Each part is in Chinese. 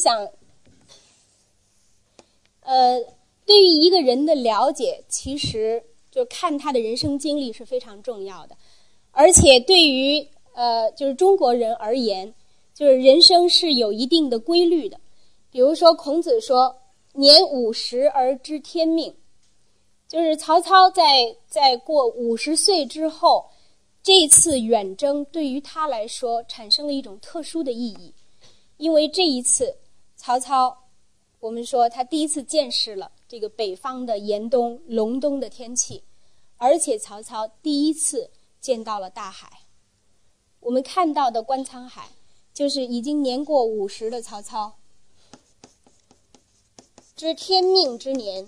想，呃，对于一个人的了解，其实就看他的人生经历是非常重要的。而且，对于呃，就是中国人而言，就是人生是有一定的规律的。比如说，孔子说：“年五十而知天命。”就是曹操在在过五十岁之后，这次远征对于他来说产生了一种特殊的意义，因为这一次曹操，我们说他第一次见识了这个北方的严冬、隆冬的天气，而且曹操第一次见到了大海。我们看到的观沧海，就是已经年过五十的曹操，知天命之年。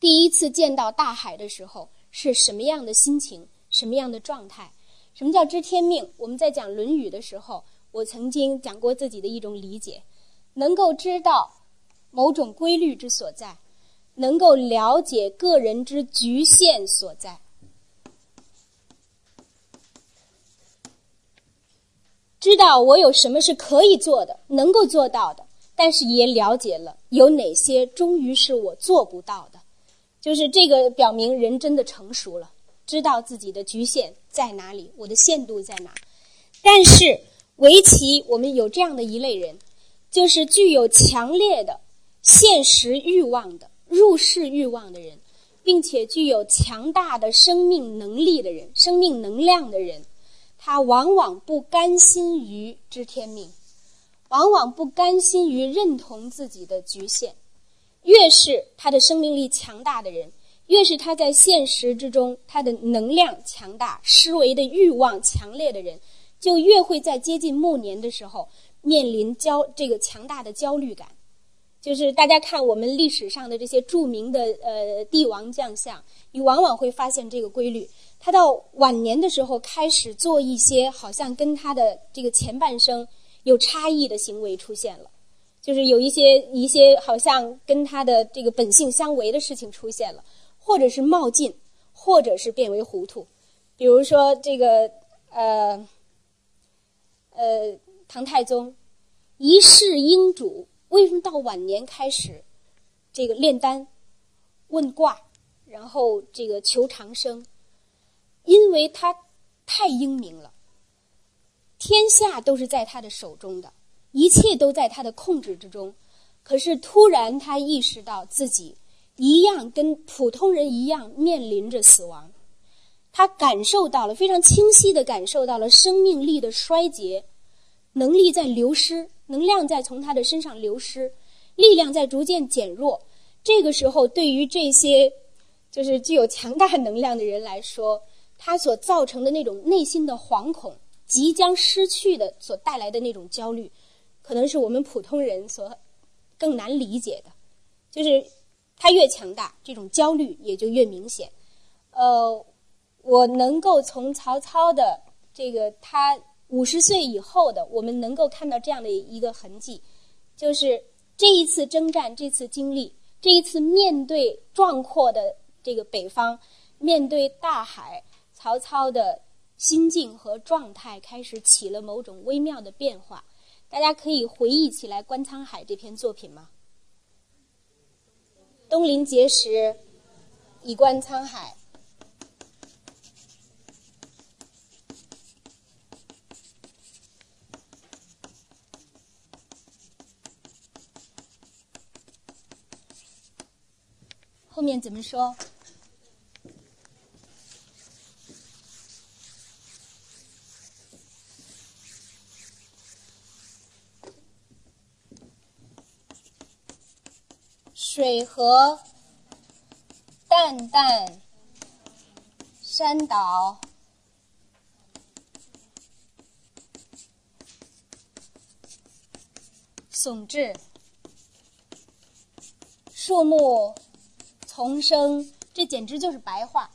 第一次见到大海的时候是什么样的心情，什么样的状态？什么叫知天命？我们在讲《论语》的时候，我曾经讲过自己的一种理解：能够知道某种规律之所在，能够了解个人之局限所在，知道我有什么是可以做的，能够做到的，但是也了解了有哪些终于是我做不到的。就是这个表明人真的成熟了，知道自己的局限在哪里，我的限度在哪。但是围棋，我们有这样的一类人，就是具有强烈的现实欲望的入世欲望的人，并且具有强大的生命能力的人，生命能量的人，他往往不甘心于知天命，往往不甘心于认同自己的局限。越是他的生命力强大的人，越是他在现实之中他的能量强大、思维的欲望强烈的人，就越会在接近暮年的时候面临焦这个强大的焦虑感。就是大家看我们历史上的这些著名的呃帝王将相，你往往会发现这个规律：他到晚年的时候开始做一些好像跟他的这个前半生有差异的行为出现了。就是有一些一些好像跟他的这个本性相违的事情出现了，或者是冒进，或者是变为糊涂。比如说这个呃呃唐太宗一世英主，为什么到晚年开始这个炼丹、问卦，然后这个求长生？因为他太英明了，天下都是在他的手中的。一切都在他的控制之中，可是突然他意识到自己一样跟普通人一样面临着死亡，他感受到了非常清晰的感受到了生命力的衰竭，能力在流失，能量在从他的身上流失，力量在逐渐减弱。这个时候，对于这些就是具有强大能量的人来说，他所造成的那种内心的惶恐，即将失去的所带来的那种焦虑。可能是我们普通人所更难理解的，就是他越强大，这种焦虑也就越明显。呃，我能够从曹操的这个他五十岁以后的，我们能够看到这样的一个痕迹，就是这一次征战，这次经历，这一次面对壮阔的这个北方，面对大海，曹操的心境和状态开始起了某种微妙的变化。大家可以回忆起来《观沧海》这篇作品吗？东临碣石，以观沧海。后面怎么说？水河淡淡，山岛耸峙，树木重生，这简直就是白话。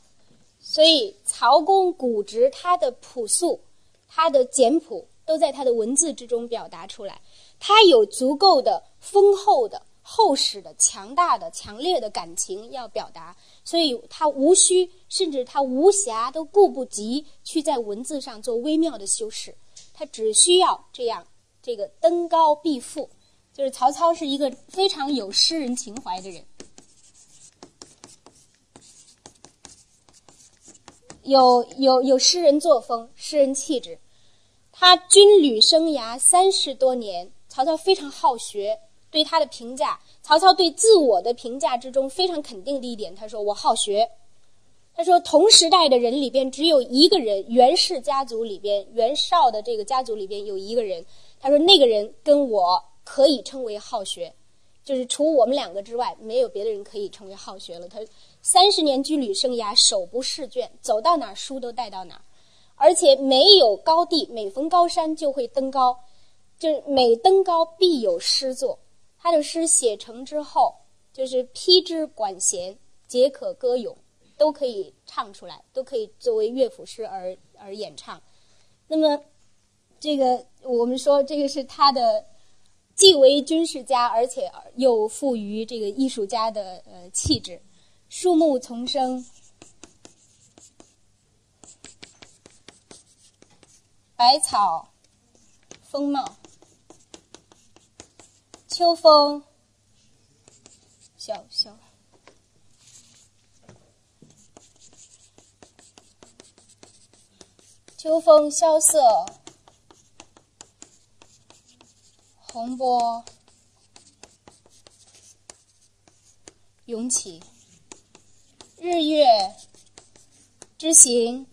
所以，曹公古直他的朴素，他的简朴，都在他的文字之中表达出来。他有足够的丰厚的。厚实的、强大的、强烈的感情要表达，所以他无需，甚至他无暇，都顾不及去在文字上做微妙的修饰。他只需要这样，这个登高必赋，就是曹操是一个非常有诗人情怀的人，有有有诗人作风、诗人气质。他军旅生涯三十多年，曹操非常好学。对他的评价，曹操对自我的评价之中非常肯定的一点，他说：“我好学。”他说：“同时代的人里边，只有一个人，袁氏家族里边，袁绍的这个家族里边有一个人。他说那个人跟我可以称为好学，就是除我们两个之外，没有别的人可以称为好学了。他三十年军旅生涯，手不释卷，走到哪儿书都带到哪儿，而且没有高地，每逢高山就会登高，就是每登高必有诗作。”他的诗写成之后，就是披之管弦，皆可歌咏，都可以唱出来，都可以作为乐府诗而而演唱。那么，这个我们说，这个是他的既为军事家，而且又富于这个艺术家的呃气质。树木丛生，百草丰茂。秋风萧萧，秋风萧瑟，洪波。涌起，日月之行，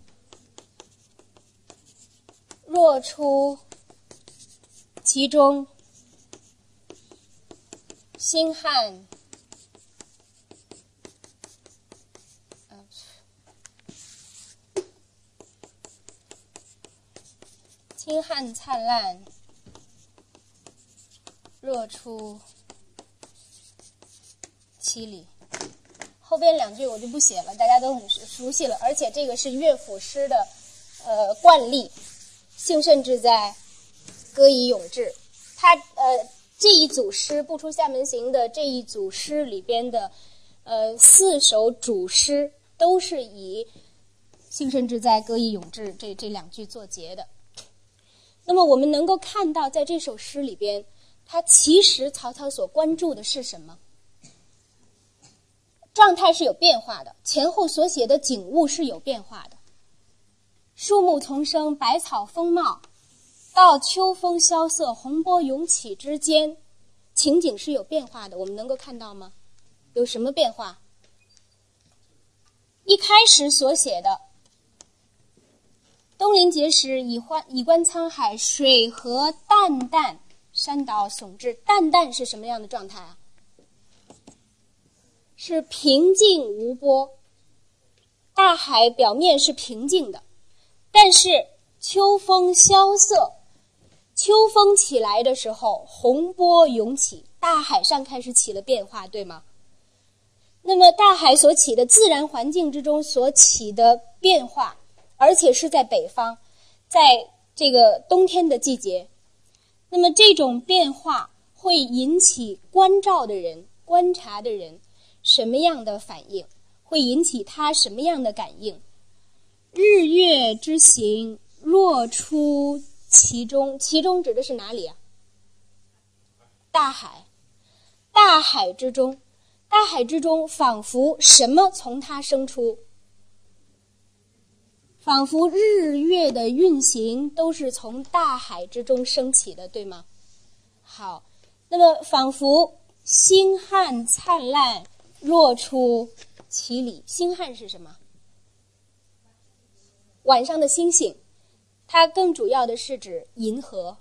若出其中。星汉，星汉灿烂，若出七里。后边两句我就不写了，大家都很熟悉了。而且这个是乐府诗的呃惯例，兴盛志在，歌以咏志。他呃。这一组诗《不出厦门行》的这一组诗里边的，呃，四首主诗都是以“兴盛志在，歌以咏志”这这两句作结的。那么我们能够看到，在这首诗里边，他其实曹操所关注的是什么？状态是有变化的，前后所写的景物是有变化的，树木丛生，百草丰茂。到秋风萧瑟、洪波涌起之间，情景是有变化的。我们能够看到吗？有什么变化？一开始所写的“东临碣石，以观以观沧海，水何澹澹，山岛竦峙”。澹澹是什么样的状态啊？是平静无波，大海表面是平静的，但是秋风萧瑟。秋风起来的时候，洪波涌起，大海上开始起了变化，对吗？那么大海所起的自然环境之中所起的变化，而且是在北方，在这个冬天的季节，那么这种变化会引起观照的人、观察的人什么样的反应？会引起他什么样的感应？日月之行，若出。其中，其中指的是哪里啊？大海，大海之中，大海之中，仿佛什么从它生出？仿佛日月的运行都是从大海之中升起的，对吗？好，那么仿佛星汉灿烂，若出其里。星汉是什么？晚上的星星。它更主要的是指银河，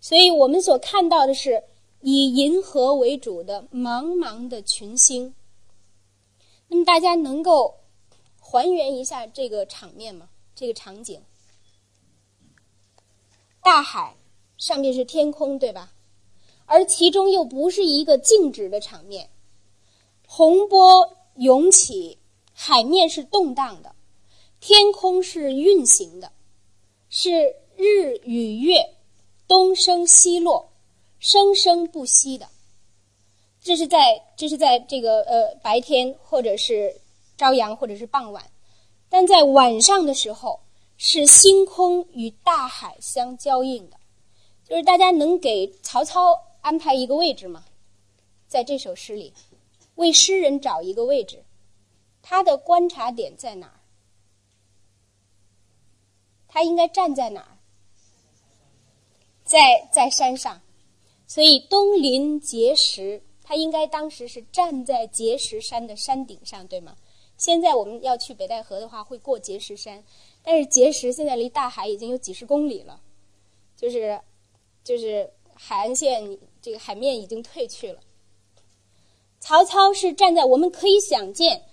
所以我们所看到的是以银河为主的茫茫的群星。那么大家能够还原一下这个场面吗？这个场景，大海上面是天空，对吧？而其中又不是一个静止的场面，洪波涌起，海面是动荡的，天空是运行的。是日与月东升西落，生生不息的。这是在这是在这个呃白天或者是朝阳或者是傍晚，但在晚上的时候是星空与大海相交映的。就是大家能给曹操安排一个位置吗？在这首诗里，为诗人找一个位置，他的观察点在哪儿？他应该站在哪儿？在在山上，所以东临碣石，他应该当时是站在碣石山的山顶上，对吗？现在我们要去北戴河的话，会过碣石山，但是碣石现在离大海已经有几十公里了，就是。就是海岸线，这个海面已经退去了。曹操是站在，我们可以想见，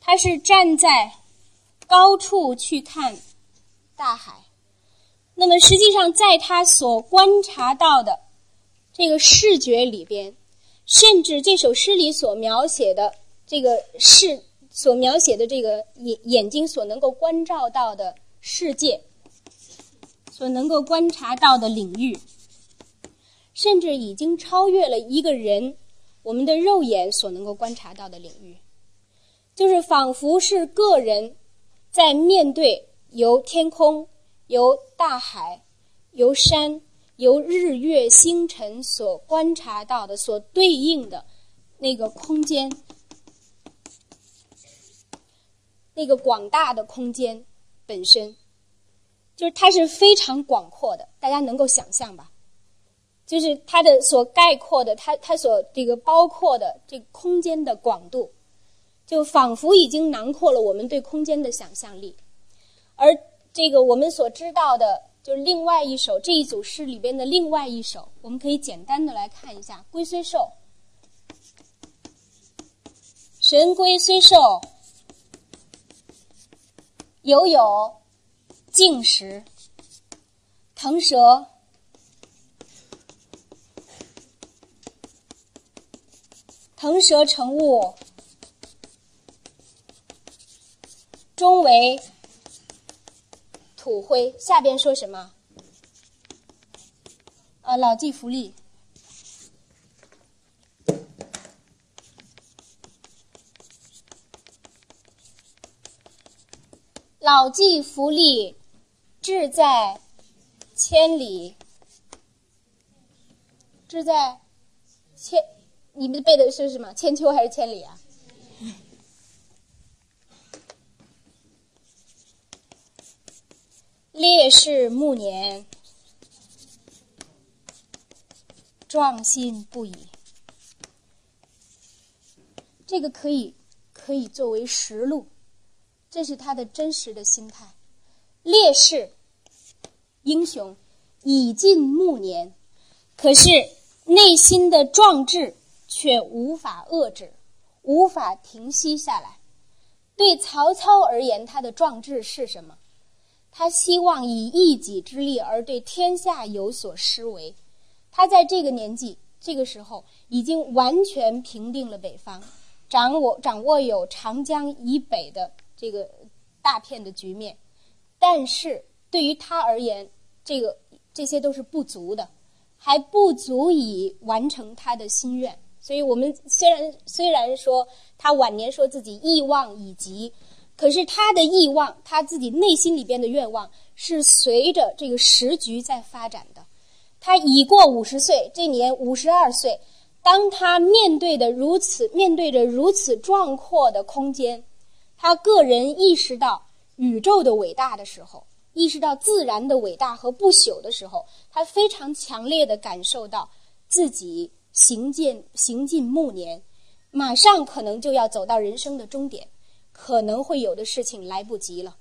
他是站在高处去看大海。那么实际上，在他所观察到的这个视觉里边，甚至这首诗里所描写的这个视所描写的这个眼眼睛所能够关照到的世界，所能够观察到的领域。甚至已经超越了一个人我们的肉眼所能够观察到的领域，就是仿佛是个人在面对由天空、由大海、由山、由日月星辰所观察到的所对应的那个空间，那个广大的空间本身，就是它是非常广阔的，大家能够想象吧？就是它的所概括的，它它所这个包括的这空间的广度，就仿佛已经囊括了我们对空间的想象力。而这个我们所知道的，就是另外一首这一组诗里边的另外一首，我们可以简单的来看一下：龟虽寿，神龟虽寿，犹有竟时，腾蛇。腾蛇乘雾，终为土灰。下边说什么？呃，老骥伏枥，老骥伏枥，志在千里。志在千。你们背的是什么？千秋还是千里啊？烈士暮年，壮心不已。这个可以可以作为实录，这是他的真实的心态。烈士英雄已近暮年，可是内心的壮志。却无法遏制，无法停息下来。对曹操而言，他的壮志是什么？他希望以一己之力而对天下有所施为。他在这个年纪、这个时候，已经完全平定了北方，掌握掌握有长江以北的这个大片的局面。但是对于他而言，这个这些都是不足的，还不足以完成他的心愿。所以我们虽然虽然说他晚年说自己意望已极，可是他的意望，他自己内心里边的愿望是随着这个时局在发展的。他已过五十岁，这年五十二岁，当他面对的如此面对着如此壮阔的空间，他个人意识到宇宙的伟大的时候，意识到自然的伟大和不朽的时候，他非常强烈的感受到自己。行进行进暮年，马上可能就要走到人生的终点，可能会有的事情来不及了，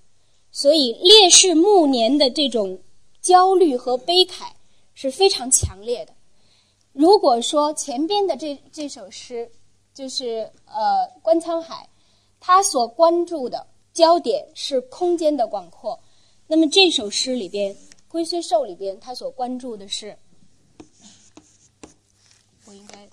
所以烈士暮年的这种焦虑和悲慨是非常强烈的。如果说前边的这这首诗就是呃观沧海，他所关注的焦点是空间的广阔，那么这首诗里边《龟虽寿》里边他所关注的是。我应该。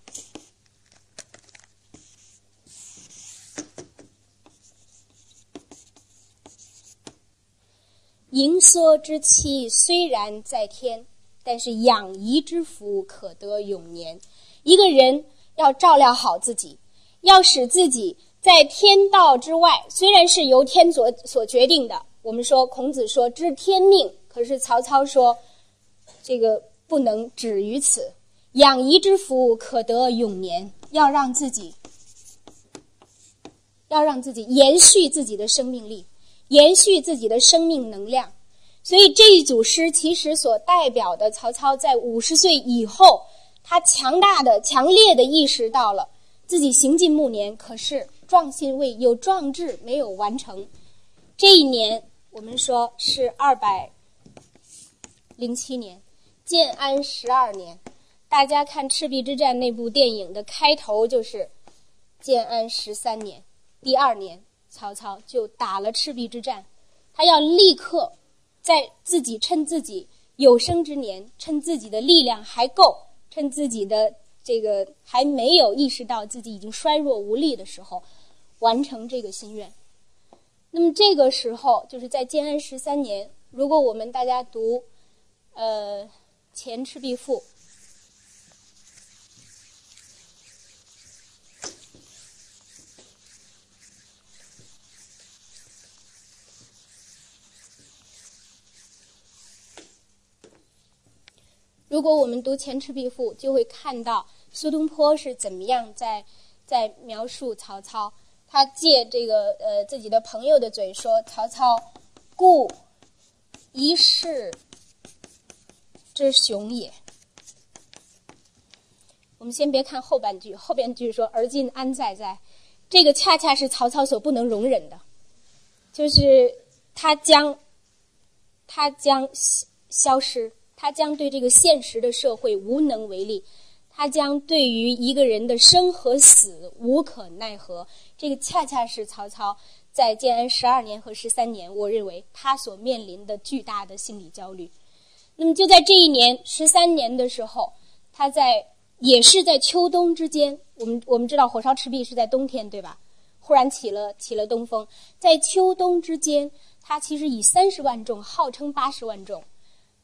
盈缩之期虽然在天，但是养怡之福可得永年。一个人要照料好自己，要使自己在天道之外，虽然是由天所所决定的，我们说孔子说知天命，可是曹操说这个不能止于此。养怡之福，可得永年。要让自己，要让自己延续自己的生命力，延续自己的生命能量。所以这一组诗其实所代表的，曹操在五十岁以后，他强大的、强烈的意识到了自己行进暮年，可是壮心未有，壮志没有完成。这一年，我们说是二百零七年，建安十二年。大家看《赤壁之战》那部电影的开头，就是建安十三年，第二年，曹操就打了赤壁之战。他要立刻在自己趁自己有生之年，趁自己的力量还够，趁自己的这个还没有意识到自己已经衰弱无力的时候，完成这个心愿。那么这个时候，就是在建安十三年。如果我们大家读，呃，《前赤壁赋》。如果我们读《前赤壁赋》，就会看到苏东坡是怎么样在在描述曹操。他借这个呃自己的朋友的嘴说：“曹操，故一世之雄也。”我们先别看后半句，后半句说“而今安在在”，这个恰恰是曹操所不能容忍的，就是他将他将消失。他将对这个现实的社会无能为力，他将对于一个人的生和死无可奈何。这个恰恰是曹操在建安十二年和十三年，我认为他所面临的巨大的心理焦虑。那么就在这一年十三年的时候，他在也是在秋冬之间，我们我们知道火烧赤壁是在冬天，对吧？忽然起了起了东风，在秋冬之间，他其实以三十万众，号称八十万众。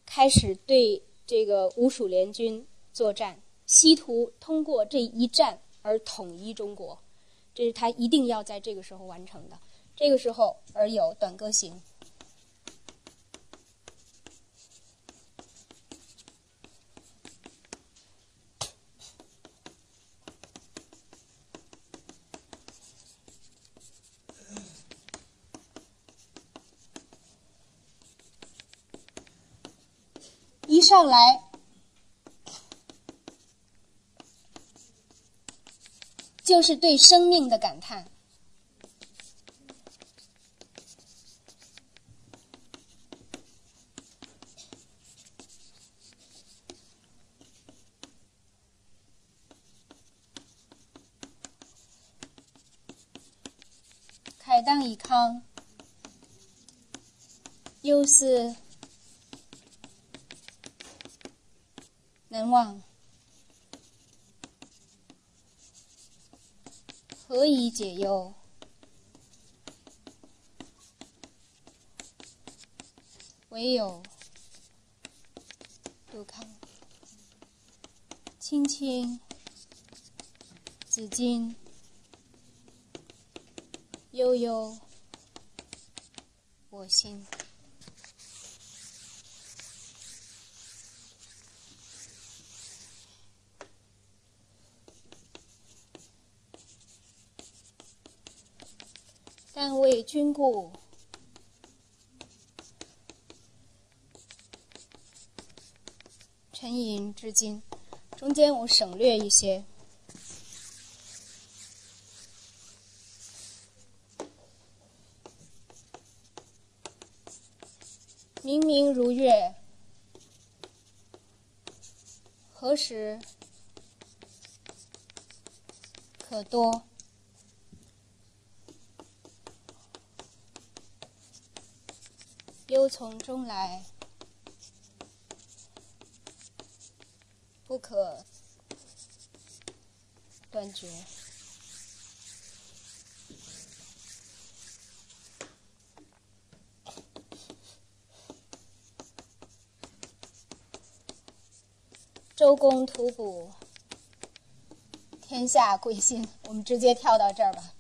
开始对这个吴蜀联军作战，希图通过这一战而统一中国，这是他一定要在这个时候完成的。这个时候而有《短歌行》。上来就是对生命的感叹。慨当以慷，忧思。难忘，何以解忧？唯有杜康。青青子衿，悠悠我心。但为君故，沉吟至今。中间我省略一些。明明如月，何时可多？忧从中来，不可断绝。周公吐哺，天下归心。我们直接跳到这儿吧。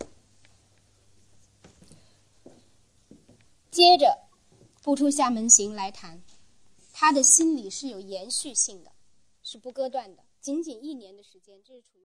接着。不出厦门行来谈，他的心理是有延续性的，是不割断的。仅仅一年的时间，这是处于。